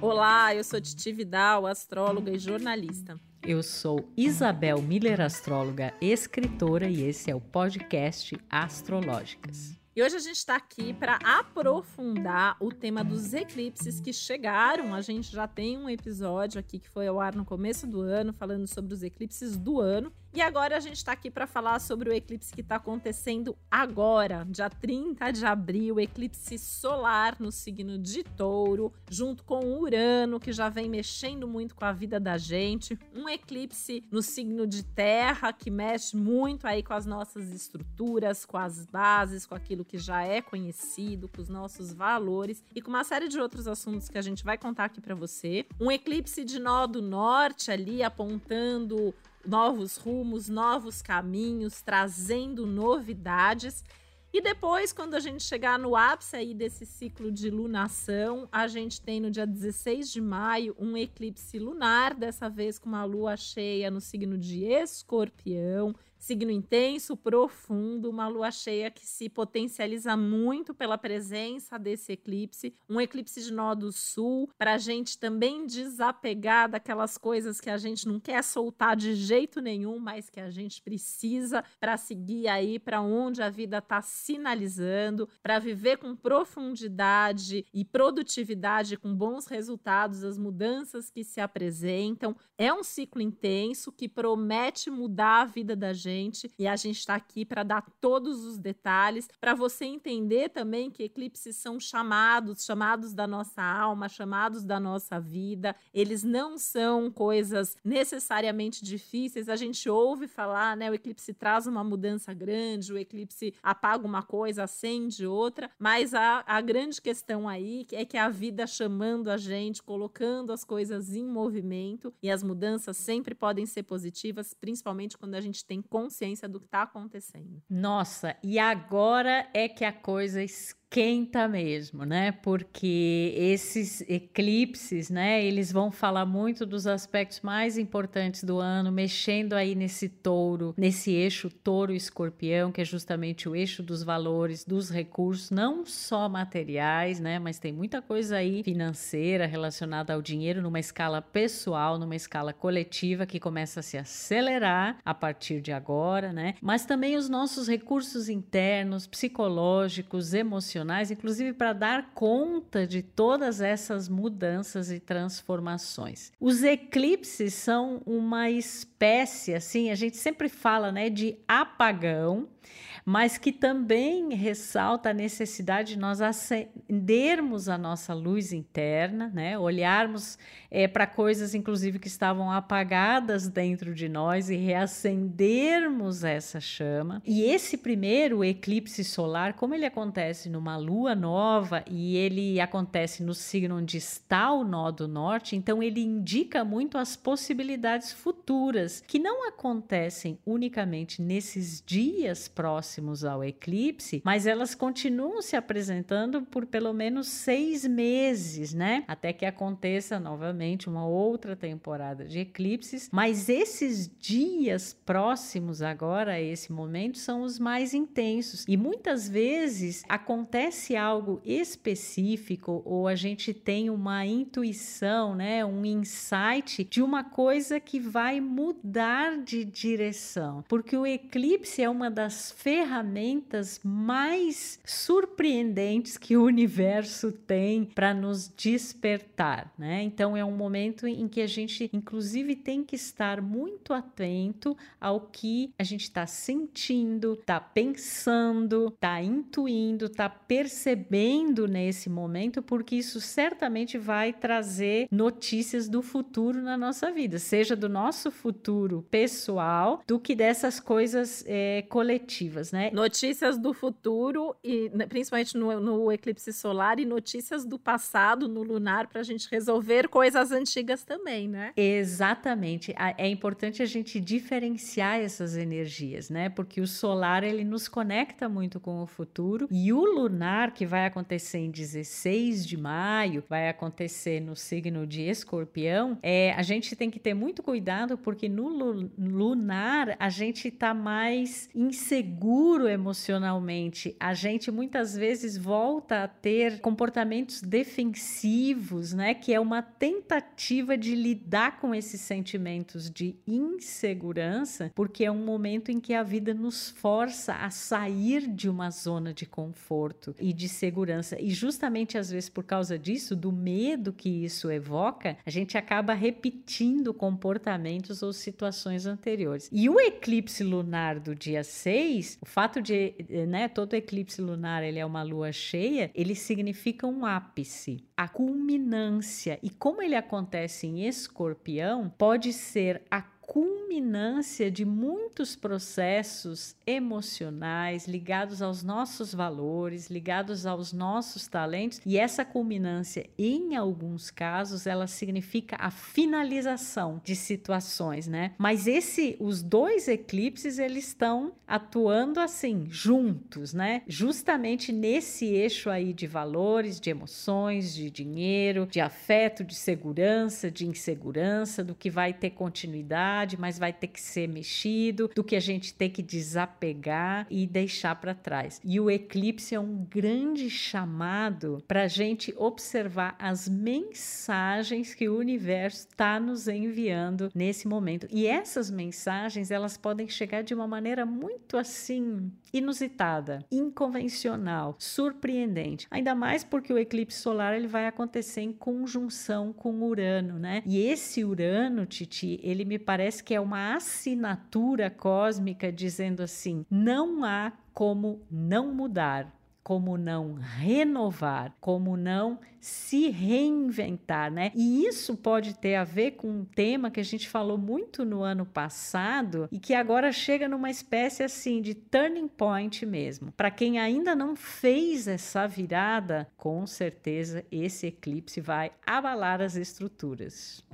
Olá, eu sou Titi Vidal, astróloga e jornalista. Eu sou Isabel Miller, astróloga, escritora, e esse é o podcast Astrológicas. E hoje a gente está aqui para aprofundar o tema dos eclipses que chegaram. A gente já tem um episódio aqui que foi ao ar no começo do ano, falando sobre os eclipses do ano. E agora a gente está aqui para falar sobre o eclipse que está acontecendo agora, dia 30 de abril, eclipse solar no signo de Touro, junto com Urano, que já vem mexendo muito com a vida da gente. Um eclipse no signo de Terra, que mexe muito aí com as nossas estruturas, com as bases, com aquilo que já é conhecido, com os nossos valores e com uma série de outros assuntos que a gente vai contar aqui para você. Um eclipse de nó do norte ali apontando novos rumos, novos caminhos, trazendo novidades. E depois, quando a gente chegar no ápice aí desse ciclo de lunação, a gente tem no dia 16 de maio um eclipse lunar, dessa vez com uma lua cheia no signo de Escorpião signo intenso, profundo, uma lua cheia que se potencializa muito pela presença desse eclipse, um eclipse de nó do sul, para a gente também desapegar daquelas coisas que a gente não quer soltar de jeito nenhum, mas que a gente precisa para seguir aí para onde a vida está sinalizando, para viver com profundidade e produtividade, com bons resultados, as mudanças que se apresentam. É um ciclo intenso que promete mudar a vida da gente gente e a gente está aqui para dar todos os detalhes, para você entender também que eclipses são chamados, chamados da nossa alma, chamados da nossa vida. Eles não são coisas necessariamente difíceis. A gente ouve falar, né? O eclipse traz uma mudança grande, o eclipse apaga uma coisa, acende outra, mas a, a grande questão aí é que a vida chamando a gente, colocando as coisas em movimento e as mudanças sempre podem ser positivas, principalmente quando a gente tem consciência do que está acontecendo. Nossa, e agora é que a coisa esquenta mesmo, né? Porque esses eclipses, né, eles vão falar muito dos aspectos mais importantes do ano, mexendo aí nesse touro, nesse eixo touro-escorpião, que é justamente o eixo dos valores, dos recursos, não só materiais, né, mas tem muita coisa aí financeira relacionada ao dinheiro numa escala pessoal, numa escala coletiva que começa a se acelerar a partir de agora, né? Mas também os nossos recursos internos, psicológicos, emocionais emocionais, inclusive para dar conta de todas essas mudanças e transformações. Os eclipses são uma espécie, assim, a gente sempre fala, né, de apagão mas que também ressalta a necessidade de nós acendermos a nossa luz interna, né? olharmos é, para coisas, inclusive, que estavam apagadas dentro de nós e reacendermos essa chama. E esse primeiro eclipse solar, como ele acontece numa lua nova e ele acontece no signo onde está o nó do norte, então ele indica muito as possibilidades futuras que não acontecem unicamente nesses dias próximos próximos ao eclipse, mas elas continuam se apresentando por pelo menos seis meses, né? Até que aconteça novamente uma outra temporada de eclipses. Mas esses dias próximos agora a esse momento são os mais intensos e muitas vezes acontece algo específico ou a gente tem uma intuição, né? Um insight de uma coisa que vai mudar de direção, porque o eclipse é uma das ferramentas ferramentas mais surpreendentes que o universo tem para nos despertar, né? Então é um momento em que a gente, inclusive, tem que estar muito atento ao que a gente está sentindo, está pensando, está intuindo, está percebendo nesse momento, porque isso certamente vai trazer notícias do futuro na nossa vida, seja do nosso futuro pessoal, do que dessas coisas é, coletivas, né? né? Notícias do futuro e né, principalmente no, no eclipse solar e notícias do passado no lunar para a gente resolver coisas antigas também, né? Exatamente. É importante a gente diferenciar essas energias, né? Porque o solar ele nos conecta muito com o futuro e o lunar que vai acontecer em 16 de maio, vai acontecer no signo de Escorpião, é a gente tem que ter muito cuidado porque no lunar a gente está mais inseguro inseguro emocionalmente, a gente muitas vezes volta a ter comportamentos defensivos, né? Que é uma tentativa de lidar com esses sentimentos de insegurança, porque é um momento em que a vida nos força a sair de uma zona de conforto e de segurança. E justamente às vezes por causa disso, do medo que isso evoca, a gente acaba repetindo comportamentos ou situações anteriores. E o eclipse lunar do dia 6, o fato de, né, todo eclipse lunar ele é uma lua cheia, ele significa um ápice, a culminância. E como ele acontece em escorpião, pode ser a culminância de muitos processos emocionais ligados aos nossos valores, ligados aos nossos talentos, e essa culminância, em alguns casos, ela significa a finalização de situações, né? Mas esse os dois eclipses eles estão atuando assim, juntos, né? Justamente nesse eixo aí de valores, de emoções, de dinheiro, de afeto, de segurança, de insegurança, do que vai ter continuidade mas vai ter que ser mexido, do que a gente tem que desapegar e deixar para trás. E o eclipse é um grande chamado para a gente observar as mensagens que o universo está nos enviando nesse momento. E essas mensagens elas podem chegar de uma maneira muito assim inusitada, inconvencional, surpreendente. Ainda mais porque o eclipse solar ele vai acontecer em conjunção com Urano, né? E esse Urano, Titi, ele me parece que é uma assinatura cósmica dizendo assim: não há como não mudar como não renovar, como não se reinventar, né? E isso pode ter a ver com um tema que a gente falou muito no ano passado e que agora chega numa espécie assim de turning point mesmo. Para quem ainda não fez essa virada, com certeza esse eclipse vai abalar as estruturas.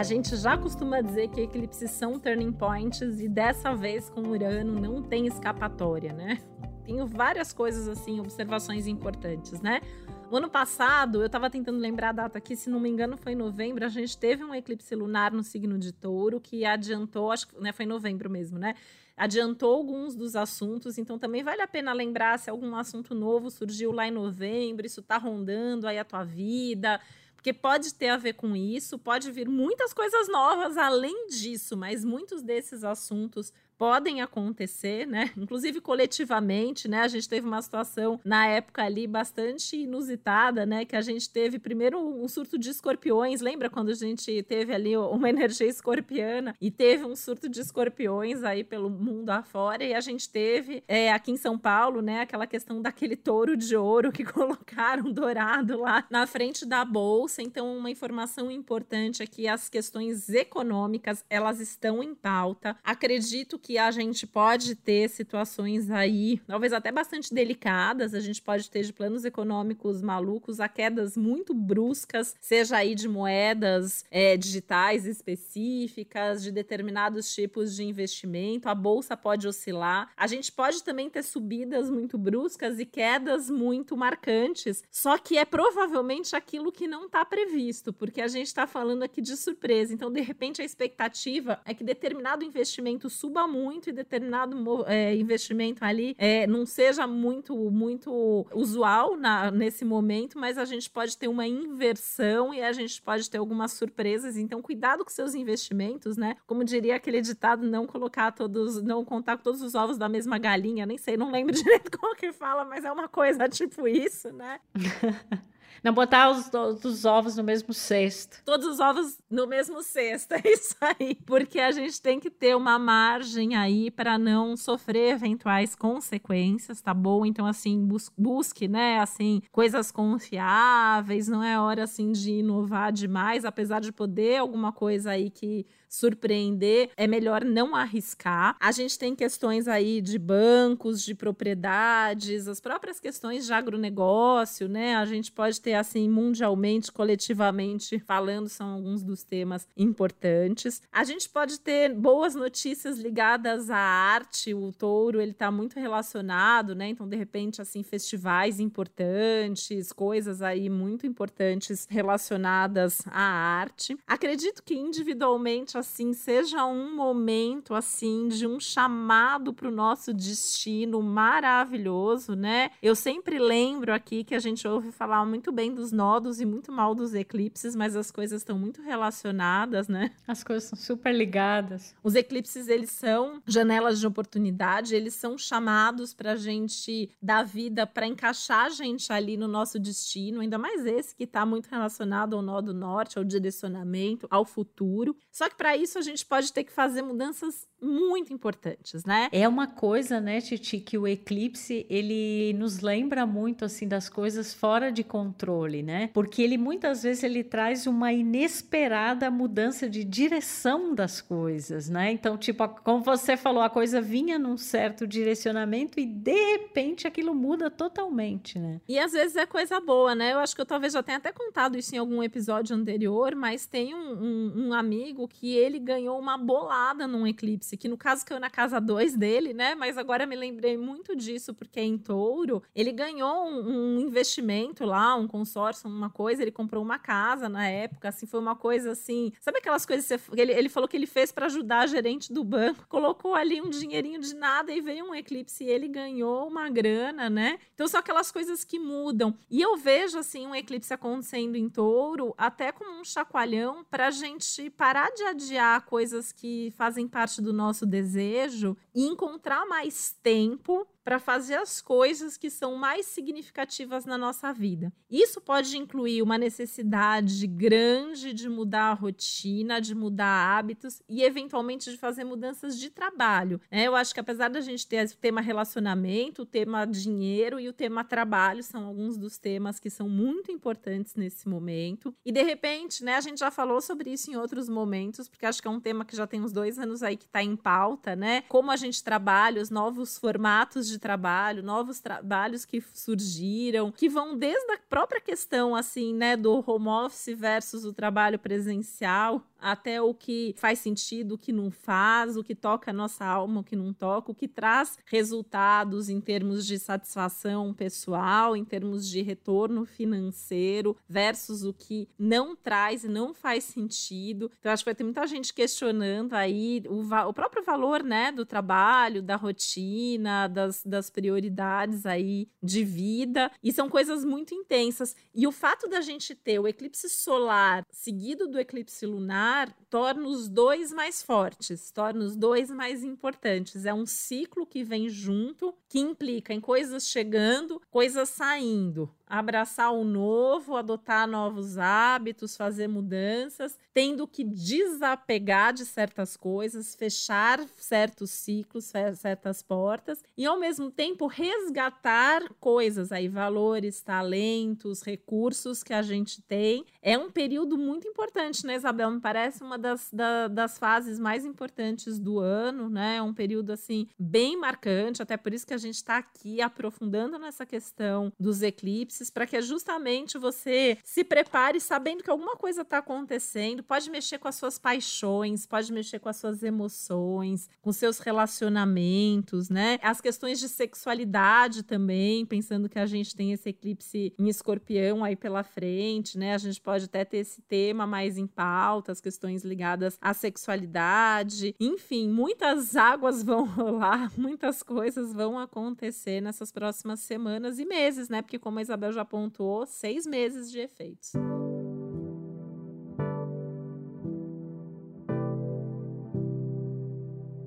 A gente já costuma dizer que eclipses são turning points e dessa vez com Urano não tem escapatória, né? Tenho várias coisas assim, observações importantes, né? O ano passado, eu estava tentando lembrar a data aqui, se não me engano foi em novembro, a gente teve um eclipse lunar no signo de touro que adiantou, acho que né, foi em novembro mesmo, né? Adiantou alguns dos assuntos, então também vale a pena lembrar se algum assunto novo surgiu lá em novembro, isso está rondando aí a tua vida, porque pode ter a ver com isso, pode vir muitas coisas novas além disso, mas muitos desses assuntos podem acontecer, né? Inclusive coletivamente, né? A gente teve uma situação na época ali bastante inusitada, né? Que a gente teve primeiro um surto de escorpiões. Lembra quando a gente teve ali uma energia escorpiana e teve um surto de escorpiões aí pelo mundo afora? E a gente teve é, aqui em São Paulo, né? Aquela questão daquele touro de ouro que colocaram dourado lá na frente da bolsa. Então, uma informação importante aqui: as questões econômicas elas estão em pauta. Acredito que que a gente pode ter situações aí, talvez até bastante delicadas, a gente pode ter de planos econômicos malucos a quedas muito bruscas, seja aí de moedas é, digitais específicas, de determinados tipos de investimento, a bolsa pode oscilar. A gente pode também ter subidas muito bruscas e quedas muito marcantes, só que é provavelmente aquilo que não está previsto, porque a gente está falando aqui de surpresa. Então, de repente, a expectativa é que determinado investimento suba muito muito e determinado é, investimento ali é, não seja muito, muito usual na, nesse momento, mas a gente pode ter uma inversão e a gente pode ter algumas surpresas. Então, cuidado com seus investimentos, né? Como diria aquele ditado, não colocar todos, não contar todos os ovos da mesma galinha. Nem sei, não lembro direito como que fala, mas é uma coisa tipo isso, né? Não botar os, os, ovos no mesmo cesto. Todos os ovos no mesmo cesto, é isso aí. Porque a gente tem que ter uma margem aí para não sofrer eventuais consequências, tá bom? Então, assim, bus busque, né, assim, coisas confiáveis, não é hora, assim, de inovar demais, apesar de poder alguma coisa aí que surpreender, é melhor não arriscar. A gente tem questões aí de bancos, de propriedades, as próprias questões de agronegócio, né? A gente pode ter assim mundialmente, coletivamente falando, são alguns dos temas importantes. A gente pode ter boas notícias ligadas à arte, o touro ele está muito relacionado, né? Então, de repente, assim, festivais importantes, coisas aí muito importantes relacionadas à arte. Acredito que individualmente, assim, seja um momento assim de um chamado para o nosso destino maravilhoso, né? Eu sempre lembro aqui que a gente ouve falar muito bem dos nodos e muito mal dos eclipses, mas as coisas estão muito relacionadas, né? As coisas são super ligadas. Os eclipses, eles são janelas de oportunidade, eles são chamados para a gente dar vida, para encaixar a gente ali no nosso destino, ainda mais esse que está muito relacionado ao nó do norte, ao direcionamento, ao futuro. Só que para isso a gente pode ter que fazer mudanças muito importantes, né? É uma coisa, né, Titi, que o eclipse ele nos lembra muito assim das coisas fora de controle, né? Porque ele muitas vezes ele traz uma inesperada mudança de direção das coisas, né? Então, tipo, como você falou, a coisa vinha num certo direcionamento e de repente aquilo muda totalmente, né? E às vezes é coisa boa, né? Eu acho que eu talvez já tenha até contado isso em algum episódio anterior, mas tem um, um, um amigo que ele ganhou uma bolada num eclipse, que no caso caiu na casa 2 dele, né? Mas agora me lembrei muito disso, porque em touro ele ganhou um, um investimento lá, um consórcio, uma coisa, ele comprou uma casa na época, assim, foi uma coisa assim. Sabe aquelas coisas que você, ele, ele falou que ele fez para ajudar a gerente do banco, colocou ali um dinheirinho de nada e veio um eclipse e ele ganhou uma grana, né? Então são aquelas coisas que mudam. E eu vejo assim um eclipse acontecendo em touro até como um chacoalhão para a gente parar de adiar coisas que fazem parte do nosso desejo e encontrar mais tempo para fazer as coisas que são mais significativas na nossa vida. Isso pode incluir uma necessidade grande de mudar a rotina, de mudar hábitos e, eventualmente, de fazer mudanças de trabalho. Né? Eu acho que, apesar da gente ter o tema relacionamento, o tema dinheiro e o tema trabalho, são alguns dos temas que são muito importantes nesse momento. E, de repente, né, a gente já falou sobre isso em outros momentos, porque acho que é um tema que já tem uns dois anos aí que está em pauta, né? Como a gente trabalha, os novos formatos de trabalho, novos trabalhos que surgiram, que vão desde a própria questão, assim, né, do home office versus o trabalho presencial, até o que faz sentido, o que não faz, o que toca a nossa alma, o que não toca, o que traz resultados em termos de satisfação pessoal, em termos de retorno financeiro, versus o que não traz e não faz sentido. Então, acho que vai ter muita gente questionando aí o, o próprio valor, né, do trabalho, da rotina, das, das prioridades aí de vida, e são coisas muito intensas. E o fato da gente ter o eclipse solar seguido do eclipse lunar torna os dois mais fortes, torna os dois mais importantes. É um ciclo que vem junto, que implica em coisas chegando, coisas saindo abraçar o novo, adotar novos hábitos, fazer mudanças, tendo que desapegar de certas coisas, fechar certos ciclos, certas portas e ao mesmo tempo resgatar coisas aí, valores, talentos, recursos que a gente tem. É um período muito importante, né, Isabel? Me parece uma das, da, das fases mais importantes do ano, né? É um período assim bem marcante, até por isso que a gente está aqui aprofundando nessa questão dos eclipses para que justamente você se prepare sabendo que alguma coisa está acontecendo. Pode mexer com as suas paixões, pode mexer com as suas emoções, com seus relacionamentos, né? As questões de sexualidade também, pensando que a gente tem esse eclipse em escorpião aí pela frente, né? A gente pode até ter esse tema mais em pauta, as questões ligadas à sexualidade. Enfim, muitas águas vão rolar, muitas coisas vão acontecer nessas próximas semanas e meses, né? Porque como a Isabel já pontuou, seis meses de efeitos.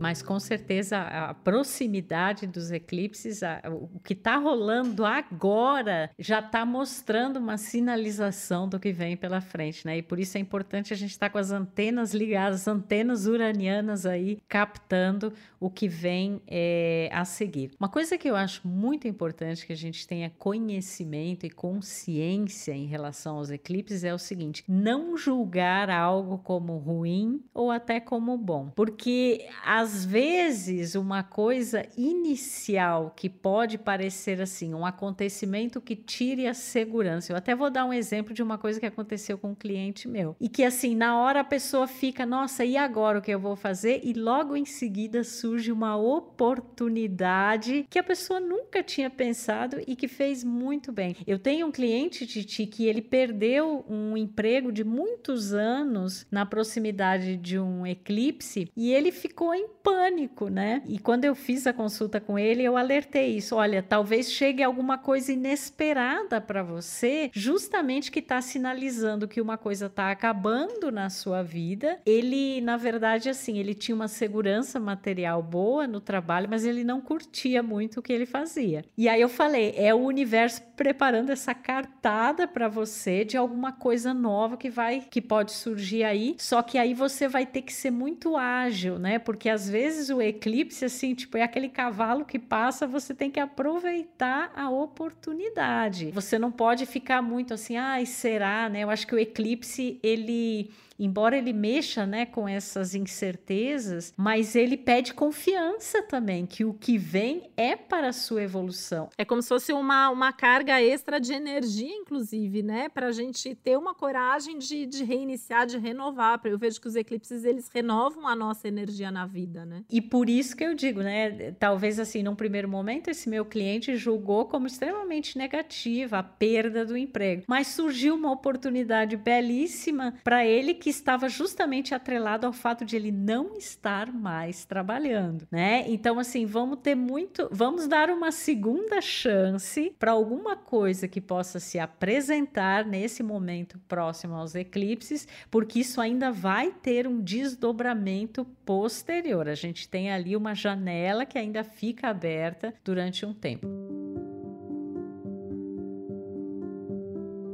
Mas com certeza a proximidade dos eclipses, a, o que está rolando agora já está mostrando uma sinalização do que vem pela frente, né? E por isso é importante a gente estar tá com as antenas ligadas, as antenas uranianas aí captando o que vem é, a seguir. Uma coisa que eu acho muito importante que a gente tenha conhecimento e consciência em relação aos eclipses é o seguinte: não julgar algo como ruim ou até como bom, porque às às vezes, uma coisa inicial que pode parecer assim, um acontecimento que tire a segurança. Eu até vou dar um exemplo de uma coisa que aconteceu com um cliente meu. E que, assim, na hora a pessoa fica, nossa, e agora o que eu vou fazer? E logo em seguida surge uma oportunidade que a pessoa nunca tinha pensado e que fez muito bem. Eu tenho um cliente, Titi, que ele perdeu um emprego de muitos anos na proximidade de um eclipse e ele ficou em pânico, né? E quando eu fiz a consulta com ele, eu alertei isso. Olha, talvez chegue alguma coisa inesperada para você, justamente que está sinalizando que uma coisa está acabando na sua vida. Ele, na verdade, assim, ele tinha uma segurança material boa no trabalho, mas ele não curtia muito o que ele fazia. E aí eu falei, é o universo preparando essa cartada para você de alguma coisa nova que vai que pode surgir aí, só que aí você vai ter que ser muito ágil, né? Porque às vezes o eclipse assim, tipo, é aquele cavalo que passa, você tem que aproveitar a oportunidade. Você não pode ficar muito assim, ai, será, né? Eu acho que o eclipse ele embora ele mexa né, com essas incertezas, mas ele pede confiança também, que o que vem é para a sua evolução. É como se fosse uma, uma carga extra de energia, inclusive, né? Para a gente ter uma coragem de, de reiniciar, de renovar. Eu vejo que os eclipses, eles renovam a nossa energia na vida, né? E por isso que eu digo, né? Talvez assim, num primeiro momento, esse meu cliente julgou como extremamente negativa a perda do emprego. Mas surgiu uma oportunidade belíssima para ele que estava justamente atrelado ao fato de ele não estar mais trabalhando, né? Então, assim, vamos ter muito, vamos dar uma segunda chance para alguma coisa que possa se apresentar nesse momento próximo aos eclipses, porque isso ainda vai ter um desdobramento posterior. A gente tem ali uma janela que ainda fica aberta durante um tempo.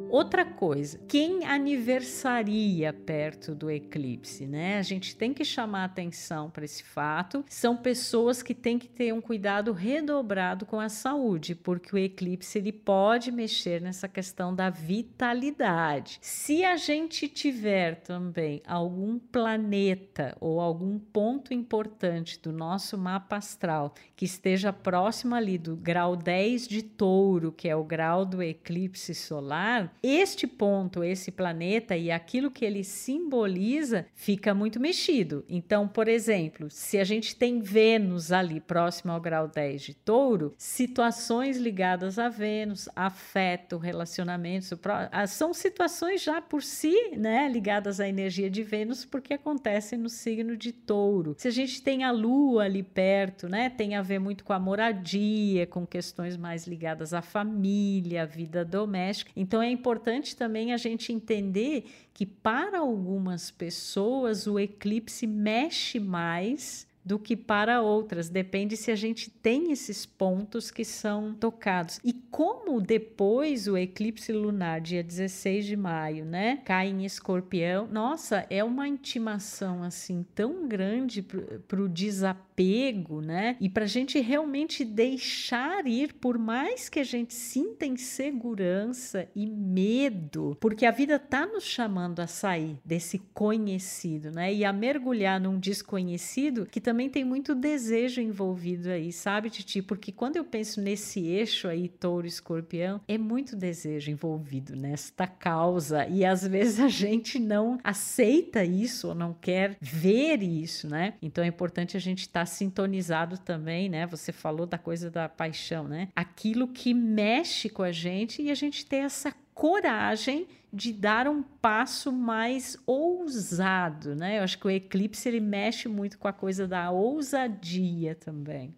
Outra coisa, quem aniversaria perto do eclipse, né? A gente tem que chamar atenção para esse fato. São pessoas que têm que ter um cuidado redobrado com a saúde, porque o eclipse ele pode mexer nessa questão da vitalidade. Se a gente tiver também algum planeta ou algum ponto importante do nosso mapa astral que esteja próximo ali do grau 10 de touro, que é o grau do eclipse solar, este ponto, esse planeta e aquilo que ele simboliza fica muito mexido. Então, por exemplo, se a gente tem Vênus ali próximo ao grau 10 de touro, situações ligadas a Vênus, afeto, relacionamentos, ah, são situações já por si, né, ligadas à energia de Vênus, porque acontecem no signo de touro. Se a gente tem a Lua ali perto, né, tem a ver muito com a moradia, com questões mais ligadas à família, à vida doméstica. Então, é importante importante também a gente entender que para algumas pessoas o eclipse mexe mais do que para outras. Depende se a gente tem esses pontos que são tocados. E como depois o eclipse lunar, dia 16 de maio, né, cai em escorpião, nossa, é uma intimação assim tão grande para o desapego, né? E para a gente realmente deixar ir, por mais que a gente sinta insegurança e medo, porque a vida tá nos chamando a sair desse conhecido, né? E a mergulhar num desconhecido que também tem muito desejo envolvido aí, sabe, Titi? Porque quando eu penso nesse eixo aí, touro escorpião, é muito desejo envolvido nesta causa. E às vezes a gente não aceita isso ou não quer ver isso, né? Então é importante a gente estar tá sintonizado também, né? Você falou da coisa da paixão, né? Aquilo que mexe com a gente e a gente ter essa coragem de dar um passo mais ousado, né? Eu acho que o eclipse ele mexe muito com a coisa da ousadia também.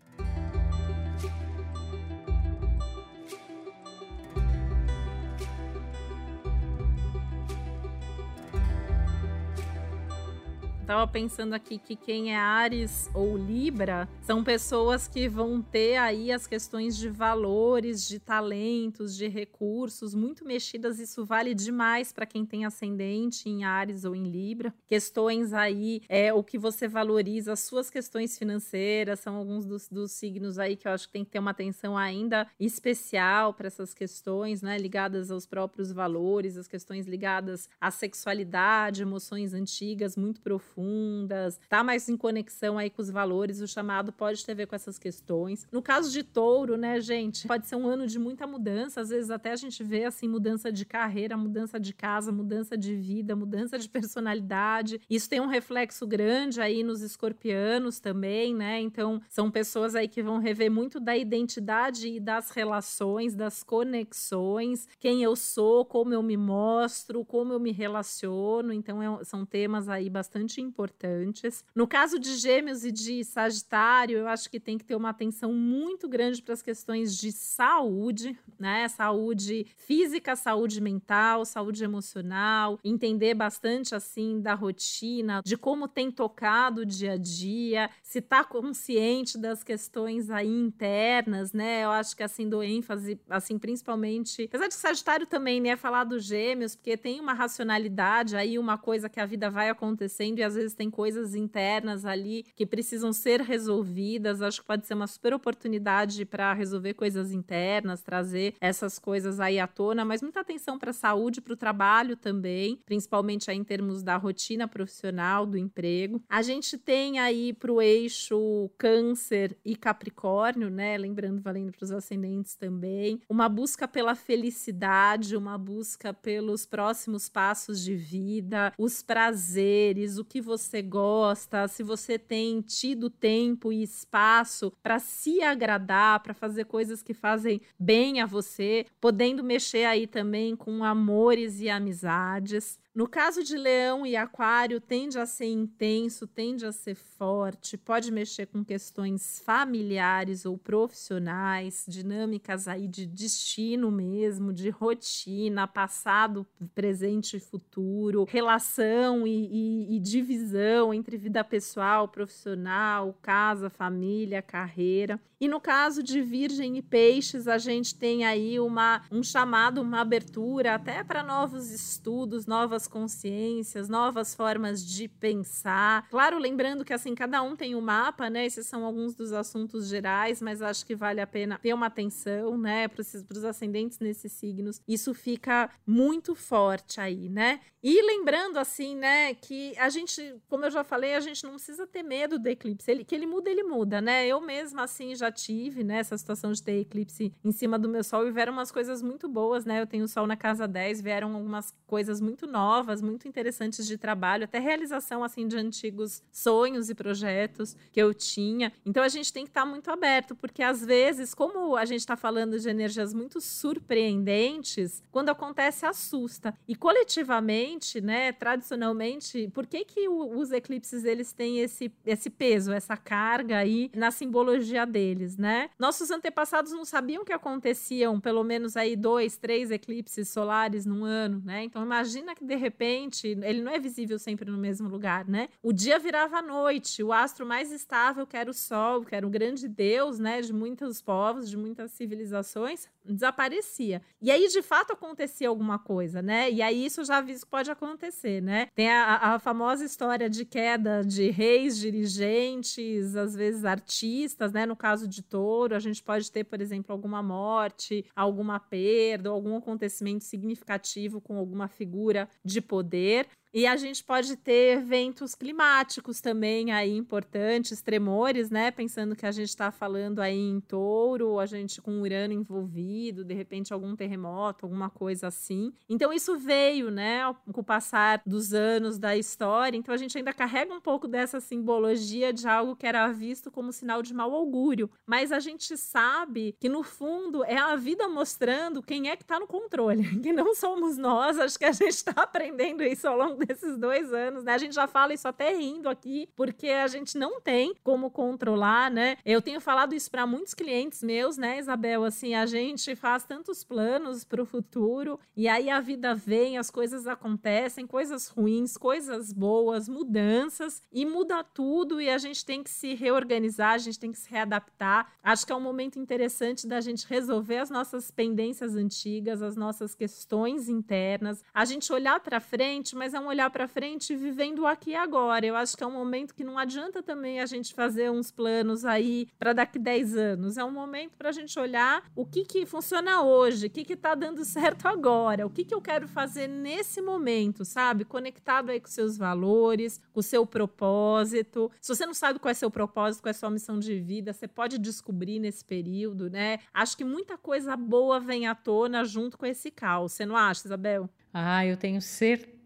Tava pensando aqui que quem é Ares ou Libra são pessoas que vão ter aí as questões de valores, de talentos, de recursos muito mexidas. Isso vale demais para quem tem ascendente em Ares ou em Libra. Questões aí é o que você valoriza, as suas questões financeiras são alguns dos, dos signos aí que eu acho que tem que ter uma atenção ainda especial para essas questões, né, ligadas aos próprios valores, as questões ligadas à sexualidade, emoções antigas muito profundas profundas, tá mais em conexão aí com os valores, o chamado pode ter a ver com essas questões. No caso de touro, né, gente, pode ser um ano de muita mudança, às vezes até a gente vê assim mudança de carreira, mudança de casa, mudança de vida, mudança de personalidade. Isso tem um reflexo grande aí nos escorpianos também, né? Então, são pessoas aí que vão rever muito da identidade e das relações, das conexões, quem eu sou, como eu me mostro, como eu me relaciono. Então, é, são temas aí bastante importantes. No caso de Gêmeos e de Sagitário, eu acho que tem que ter uma atenção muito grande para as questões de saúde, né? Saúde física, saúde mental, saúde emocional, entender bastante assim da rotina, de como tem tocado o dia a dia, se está consciente das questões aí internas, né? Eu acho que assim do ênfase, assim, principalmente, apesar de Sagitário também, né, falar dos Gêmeos, porque tem uma racionalidade aí, uma coisa que a vida vai acontecendo e às vezes tem coisas internas ali que precisam ser resolvidas. Acho que pode ser uma super oportunidade para resolver coisas internas, trazer essas coisas aí à tona, mas muita atenção para a saúde, para o trabalho também, principalmente aí em termos da rotina profissional, do emprego. A gente tem aí para o eixo Câncer e Capricórnio, né? Lembrando, valendo para os ascendentes também, uma busca pela felicidade, uma busca pelos próximos passos de vida, os prazeres, o que você gosta, se você tem tido tempo e espaço para se agradar, para fazer coisas que fazem bem a você, podendo mexer aí também com amores e amizades. No caso de leão e aquário, tende a ser intenso, tende a ser forte, pode mexer com questões familiares ou profissionais, dinâmicas aí de destino mesmo, de rotina, passado, presente e futuro, relação e, e, e divisão entre vida pessoal, profissional, casa, família, carreira. E no caso de Virgem e Peixes, a gente tem aí uma, um chamado, uma abertura até para novos estudos, novas consciências, novas formas de pensar. Claro, lembrando que assim, cada um tem um mapa, né? Esses são alguns dos assuntos gerais, mas acho que vale a pena ter uma atenção, né, para os ascendentes nesses signos. Isso fica muito forte aí, né? E lembrando assim, né, que a gente, como eu já falei, a gente não precisa ter medo do eclipse. Ele, que ele muda, ele muda, né? Eu mesma assim já tive, né, essa situação de ter eclipse em cima do meu sol e vieram umas coisas muito boas, né? Eu tenho sol na casa 10, vieram algumas coisas muito novas, muito interessantes de trabalho, até realização assim de antigos sonhos e projetos que eu tinha. Então a gente tem que estar tá muito aberto, porque às vezes, como a gente está falando de energias muito surpreendentes, quando acontece assusta. E coletivamente, né, tradicionalmente, por que que o, os eclipses eles têm esse esse peso, essa carga aí na simbologia deles, né? Nossos antepassados não sabiam que aconteciam pelo menos aí dois, três eclipses solares num ano, né? Então imagina que de repente ele não é visível sempre no mesmo lugar, né? O dia virava noite, o astro mais estável, que era o Sol, que era o grande Deus, né, de muitos povos, de muitas civilizações, desaparecia. E aí de fato acontecia alguma coisa, né? E aí isso já aviso que pode acontecer, né? Tem a, a famosa história de queda de reis, dirigentes, às vezes artistas, né? No caso de touro, a gente pode ter, por exemplo, alguma morte, alguma perda, algum acontecimento significativo com alguma figura de poder. E a gente pode ter eventos climáticos também aí importantes, tremores, né? Pensando que a gente está falando aí em touro, a gente com Urano envolvido, de repente algum terremoto, alguma coisa assim. Então isso veio, né, com o passar dos anos da história. Então a gente ainda carrega um pouco dessa simbologia de algo que era visto como sinal de mau augúrio. Mas a gente sabe que no fundo é a vida mostrando quem é que está no controle, que não somos nós. Acho que a gente está aprendendo isso ao longo desses dois anos, né? A gente já fala isso até rindo aqui, porque a gente não tem como controlar, né? Eu tenho falado isso para muitos clientes meus, né, Isabel? Assim, a gente faz tantos planos para o futuro e aí a vida vem, as coisas acontecem, coisas ruins, coisas boas, mudanças e muda tudo e a gente tem que se reorganizar, a gente tem que se readaptar. Acho que é um momento interessante da gente resolver as nossas pendências antigas, as nossas questões internas, a gente olhar para frente, mas é um olhar para frente vivendo aqui e agora. Eu acho que é um momento que não adianta também a gente fazer uns planos aí para daqui 10 anos. É um momento para a gente olhar o que, que funciona hoje, o que está dando certo agora, o que, que eu quero fazer nesse momento, sabe? Conectado aí com seus valores, com o seu propósito. Se você não sabe qual é seu propósito, qual é sua missão de vida, você pode descobrir nesse período, né? Acho que muita coisa boa vem à tona junto com esse caos. Você não acha, Isabel? Ah, eu tenho certeza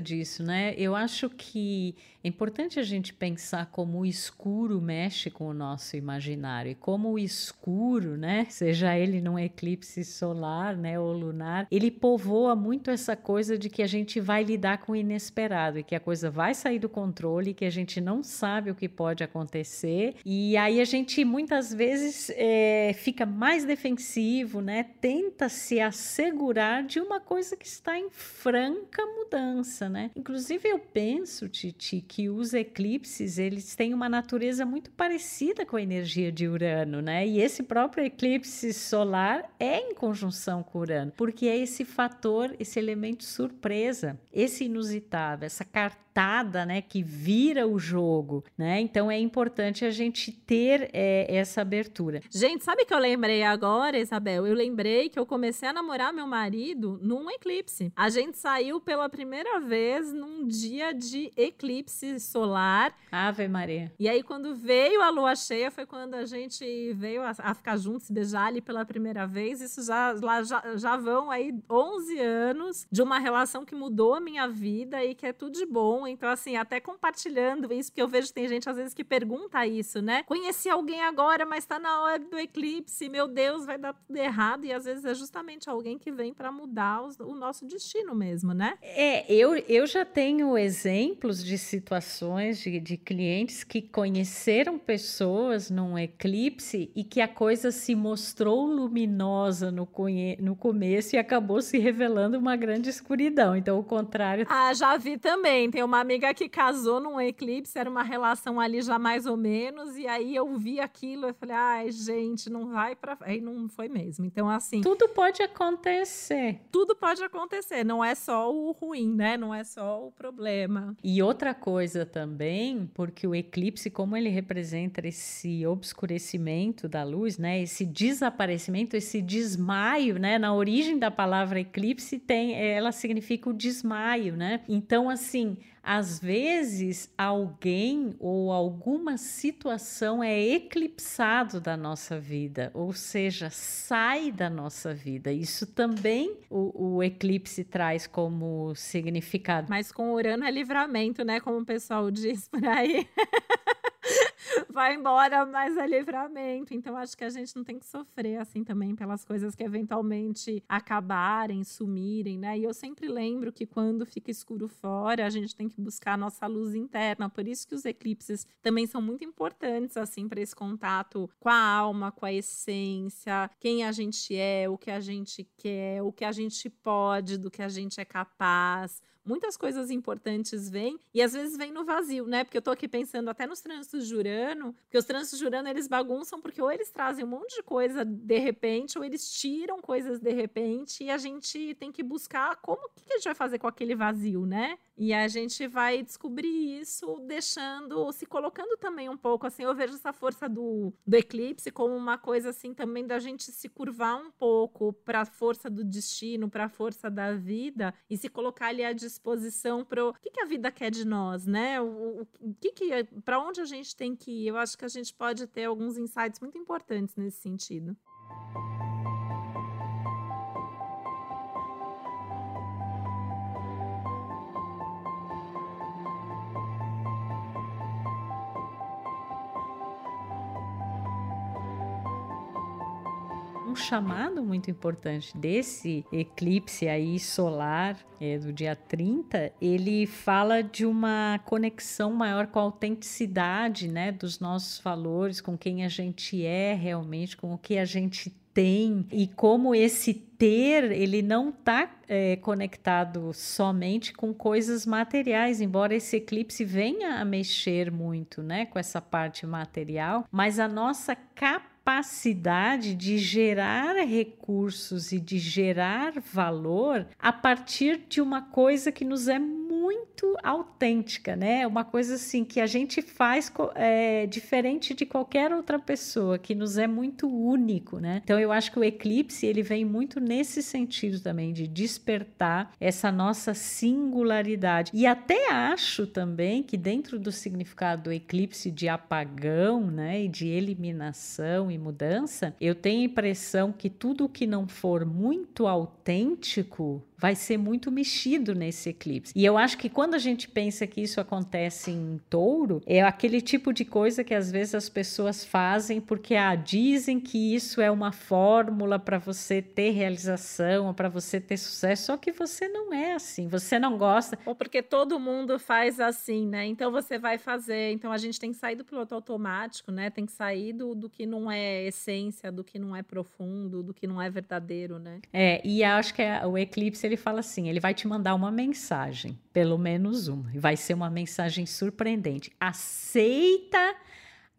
disso, né? Eu acho que é importante a gente pensar como o escuro mexe com o nosso imaginário e como o escuro, né, seja ele num eclipse solar, né, ou lunar, ele povoa muito essa coisa de que a gente vai lidar com o inesperado e que a coisa vai sair do controle, que a gente não sabe o que pode acontecer e aí a gente muitas vezes é, fica mais defensivo, né, tenta se assegurar de uma coisa que está em franca mudança, né? Inclusive eu penso, Titi, que os eclipses eles têm uma natureza muito parecida com a energia de Urano, né? E esse próprio eclipse solar é em conjunção com Urano, porque é esse fator, esse elemento surpresa, esse inusitado, essa carta né, que vira o jogo, né? Então é importante a gente ter é, essa abertura. Gente, sabe que eu lembrei agora, Isabel? Eu lembrei que eu comecei a namorar meu marido num eclipse. A gente saiu pela primeira vez num dia de eclipse solar. Ave Maria. E aí quando veio a lua cheia foi quando a gente veio a, a ficar juntos, se beijar ali pela primeira vez. Isso já, lá, já, já vão aí 11 anos de uma relação que mudou a minha vida e que é tudo de bom então, assim, até compartilhando isso, porque eu vejo que tem gente às vezes que pergunta isso, né? Conheci alguém agora, mas tá na hora do eclipse, meu Deus, vai dar tudo errado. E às vezes é justamente alguém que vem para mudar os, o nosso destino mesmo, né? É, eu, eu já tenho exemplos de situações de, de clientes que conheceram pessoas num eclipse e que a coisa se mostrou luminosa no, no começo e acabou se revelando uma grande escuridão. Então, o contrário. Ah, já vi também. Tem uma uma amiga que casou num eclipse, era uma relação ali já mais ou menos, e aí eu vi aquilo e falei, ai, gente, não vai para Aí não foi mesmo. Então, assim. Tudo pode acontecer. Tudo pode acontecer, não é só o ruim, né? Não é só o problema. E outra coisa também, porque o eclipse, como ele representa esse obscurecimento da luz, né? Esse desaparecimento, esse desmaio, né? Na origem da palavra eclipse tem, ela significa o desmaio, né? Então, assim, às vezes, alguém ou alguma situação é eclipsado da nossa vida, ou seja, sai da nossa vida. Isso também o, o eclipse traz como significado. Mas com Urano é livramento, né? Como o pessoal diz por aí. vai embora, mas é livramento. Então, acho que a gente não tem que sofrer assim também pelas coisas que eventualmente acabarem, sumirem, né? E eu sempre lembro que quando fica escuro fora, a gente tem que buscar a nossa luz interna. Por isso que os eclipses também são muito importantes, assim, para esse contato com a alma, com a essência, quem a gente é, o que a gente quer, o que a gente pode, do que a gente é capaz muitas coisas importantes vêm e às vezes vem no vazio, né? Porque eu tô aqui pensando até nos trânsitos de Urano, porque os trânsitos de Urano eles bagunçam porque ou eles trazem um monte de coisa de repente ou eles tiram coisas de repente e a gente tem que buscar como que a gente vai fazer com aquele vazio, né? E a gente vai descobrir isso deixando, se colocando também um pouco assim. Eu vejo essa força do, do eclipse como uma coisa assim também da gente se curvar um pouco para a força do destino, para a força da vida e se colocar ali à disposição para o que, que a vida quer de nós, né? O, o que, que para onde a gente tem que ir. Eu acho que a gente pode ter alguns insights muito importantes nesse sentido. Chamado muito importante desse eclipse aí solar é, do dia 30, ele fala de uma conexão maior com a autenticidade, né, dos nossos valores, com quem a gente é realmente, com o que a gente tem e como esse ter ele não está é, conectado somente com coisas materiais, embora esse eclipse venha a mexer muito, né, com essa parte material, mas a nossa capacidade capacidade de gerar recursos e de gerar valor a partir de uma coisa que nos é muito autêntica, né? Uma coisa assim que a gente faz é, diferente de qualquer outra pessoa, que nos é muito único, né? Então eu acho que o eclipse ele vem muito nesse sentido também de despertar essa nossa singularidade. E até acho também que dentro do significado do eclipse de apagão, né, e de eliminação e mudança, eu tenho a impressão que tudo que não for muito autêntico vai ser muito mexido nesse eclipse. E eu acho que quando a gente pensa que isso acontece em touro, é aquele tipo de coisa que às vezes as pessoas fazem porque ah, dizem que isso é uma fórmula para você ter realização, para você ter sucesso, só que você não é assim, você não gosta. Ou porque todo mundo faz assim, né? Então você vai fazer. Então a gente tem que sair do piloto automático, né? Tem que sair do, do que não é essência, do que não é profundo, do que não é verdadeiro, né? É, e acho que é, o eclipse ele fala assim: ele vai te mandar uma mensagem, pelo menos uma, e vai ser uma mensagem surpreendente. Aceita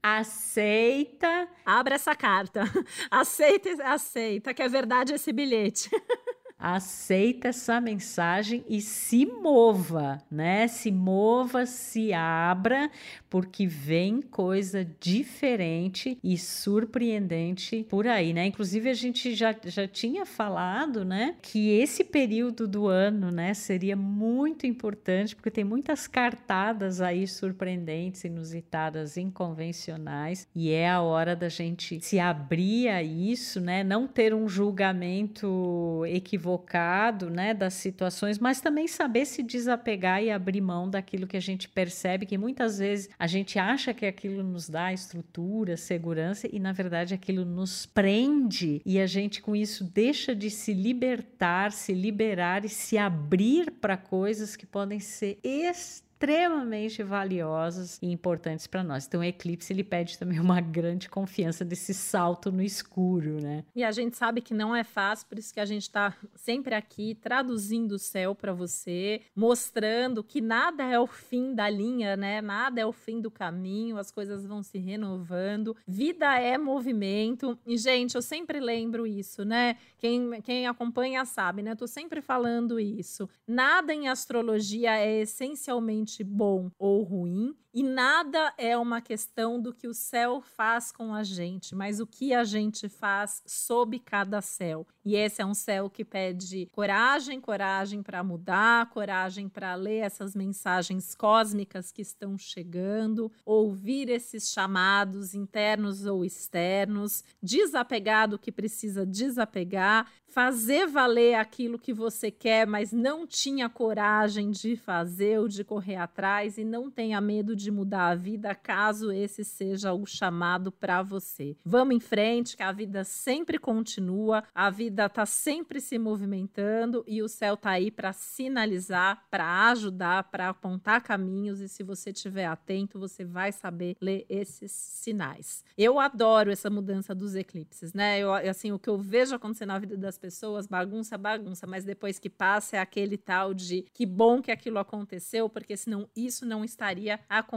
aceita. Abra essa carta. Aceita, aceita, que é verdade esse bilhete. aceita essa mensagem e se mova, né? Se mova, se abra, porque vem coisa diferente e surpreendente por aí, né? Inclusive a gente já, já tinha falado, né, que esse período do ano, né, seria muito importante porque tem muitas cartadas aí surpreendentes, inusitadas, inconvencionais e é a hora da gente se abrir a isso, né? Não ter um julgamento equivocado né, das situações, mas também saber se desapegar e abrir mão daquilo que a gente percebe que muitas vezes a gente acha que aquilo nos dá estrutura, segurança e na verdade aquilo nos prende. E a gente com isso deixa de se libertar, se liberar e se abrir para coisas que podem ser extremamente extremamente valiosas e importantes para nós. Então, o eclipse ele pede também uma grande confiança desse salto no escuro, né? E a gente sabe que não é fácil, por isso que a gente está sempre aqui traduzindo o céu para você, mostrando que nada é o fim da linha, né? Nada é o fim do caminho, as coisas vão se renovando. Vida é movimento. E, gente, eu sempre lembro isso, né? Quem, quem acompanha sabe, né? Eu tô sempre falando isso. Nada em astrologia é essencialmente bom ou ruim, e nada é uma questão do que o céu faz com a gente, mas o que a gente faz sob cada céu. E esse é um céu que pede coragem, coragem para mudar, coragem para ler essas mensagens cósmicas que estão chegando, ouvir esses chamados internos ou externos, desapegar do que precisa desapegar, fazer valer aquilo que você quer, mas não tinha coragem de fazer ou de correr atrás e não tenha medo de mudar a vida caso esse seja o chamado para você. Vamos em frente, que a vida sempre continua, a vida está sempre se movimentando e o céu está aí para sinalizar, para ajudar, para apontar caminhos e se você estiver atento, você vai saber ler esses sinais. Eu adoro essa mudança dos eclipses, né? Eu, assim, o que eu vejo acontecer na vida das pessoas, bagunça, bagunça, mas depois que passa é aquele tal de que bom que aquilo aconteceu, porque senão isso não estaria acontecendo.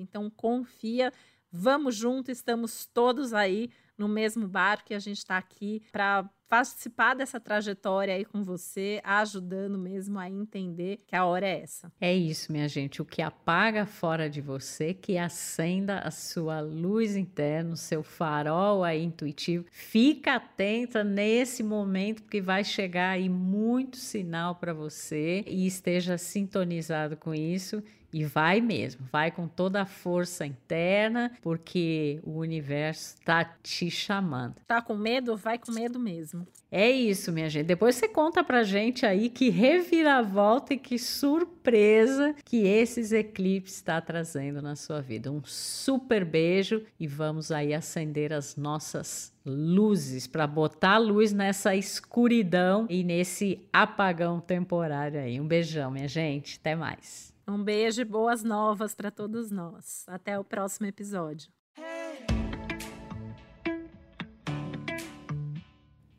Então confia, vamos junto, estamos todos aí no mesmo barco e a gente está aqui para participar dessa trajetória aí com você, ajudando mesmo a entender que a hora é essa. É isso, minha gente. O que apaga fora de você, que acenda a sua luz interna, o seu farol aí intuitivo. Fica atenta nesse momento, porque vai chegar aí muito sinal para você e esteja sintonizado com isso. E vai mesmo, vai com toda a força interna, porque o universo está te chamando. Tá com medo? Vai com medo mesmo. É isso, minha gente. Depois você conta pra gente aí que reviravolta e que surpresa que esses eclipses está trazendo na sua vida. Um super beijo e vamos aí acender as nossas luzes para botar luz nessa escuridão e nesse apagão temporário aí. Um beijão, minha gente. Até mais. Um beijo e boas novas para todos nós. Até o próximo episódio.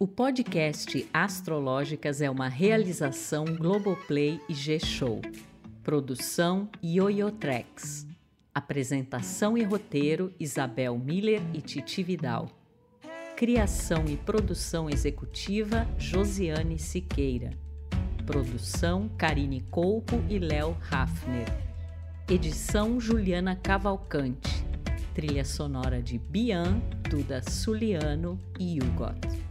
O podcast Astrológicas é uma realização Globoplay e G-Show. Produção Yoyotrex. Apresentação e roteiro Isabel Miller e Titi Vidal. Criação e produção executiva Josiane Siqueira. Produção Karine Colpo e Léo Hafner. Edição Juliana Cavalcante. Trilha sonora de Bian, Duda Suliano e Hugot.